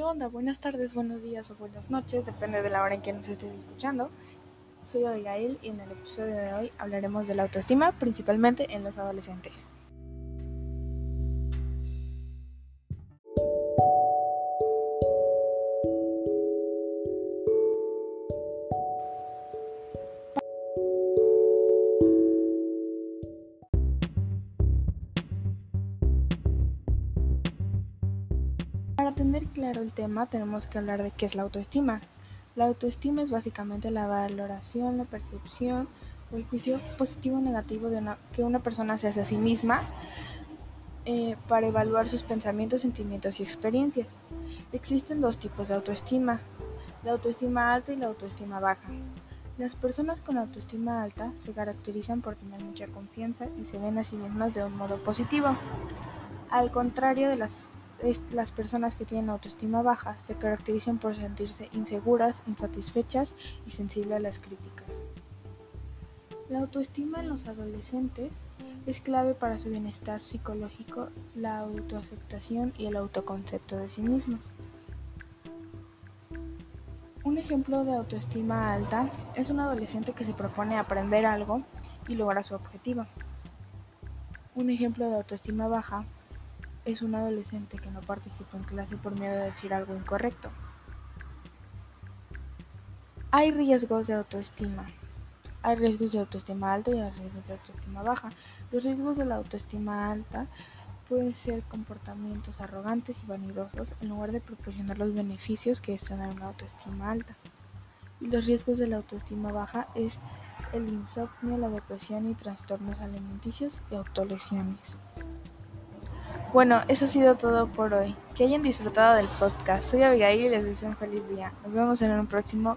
onda? Buenas tardes, buenos días o buenas noches, depende de la hora en que nos estés escuchando. Soy Abigail y en el episodio de hoy hablaremos de la autoestima, principalmente en los adolescentes. Para tener claro el tema tenemos que hablar de qué es la autoestima. La autoestima es básicamente la valoración, la percepción o el juicio positivo o negativo de que una persona se hace a sí misma eh, para evaluar sus pensamientos, sentimientos y experiencias. Existen dos tipos de autoestima, la autoestima alta y la autoestima baja. Las personas con autoestima alta se caracterizan por tener mucha confianza y se ven a sí mismas de un modo positivo. Al contrario de las las personas que tienen autoestima baja se caracterizan por sentirse inseguras, insatisfechas y sensibles a las críticas. La autoestima en los adolescentes es clave para su bienestar psicológico, la autoaceptación y el autoconcepto de sí mismos. Un ejemplo de autoestima alta es un adolescente que se propone aprender algo y logra su objetivo. Un ejemplo de autoestima baja es un adolescente que no participa en clase por miedo de decir algo incorrecto. Hay riesgos de autoestima. Hay riesgos de autoestima alta y hay riesgos de autoestima baja. Los riesgos de la autoestima alta pueden ser comportamientos arrogantes y vanidosos en lugar de proporcionar los beneficios que están en una autoestima alta. Y los riesgos de la autoestima baja es el insomnio, la depresión y trastornos alimenticios y autolesiones. Bueno, eso ha sido todo por hoy. Que hayan disfrutado del podcast. Soy Abigail y les deseo un feliz día. Nos vemos en un próximo.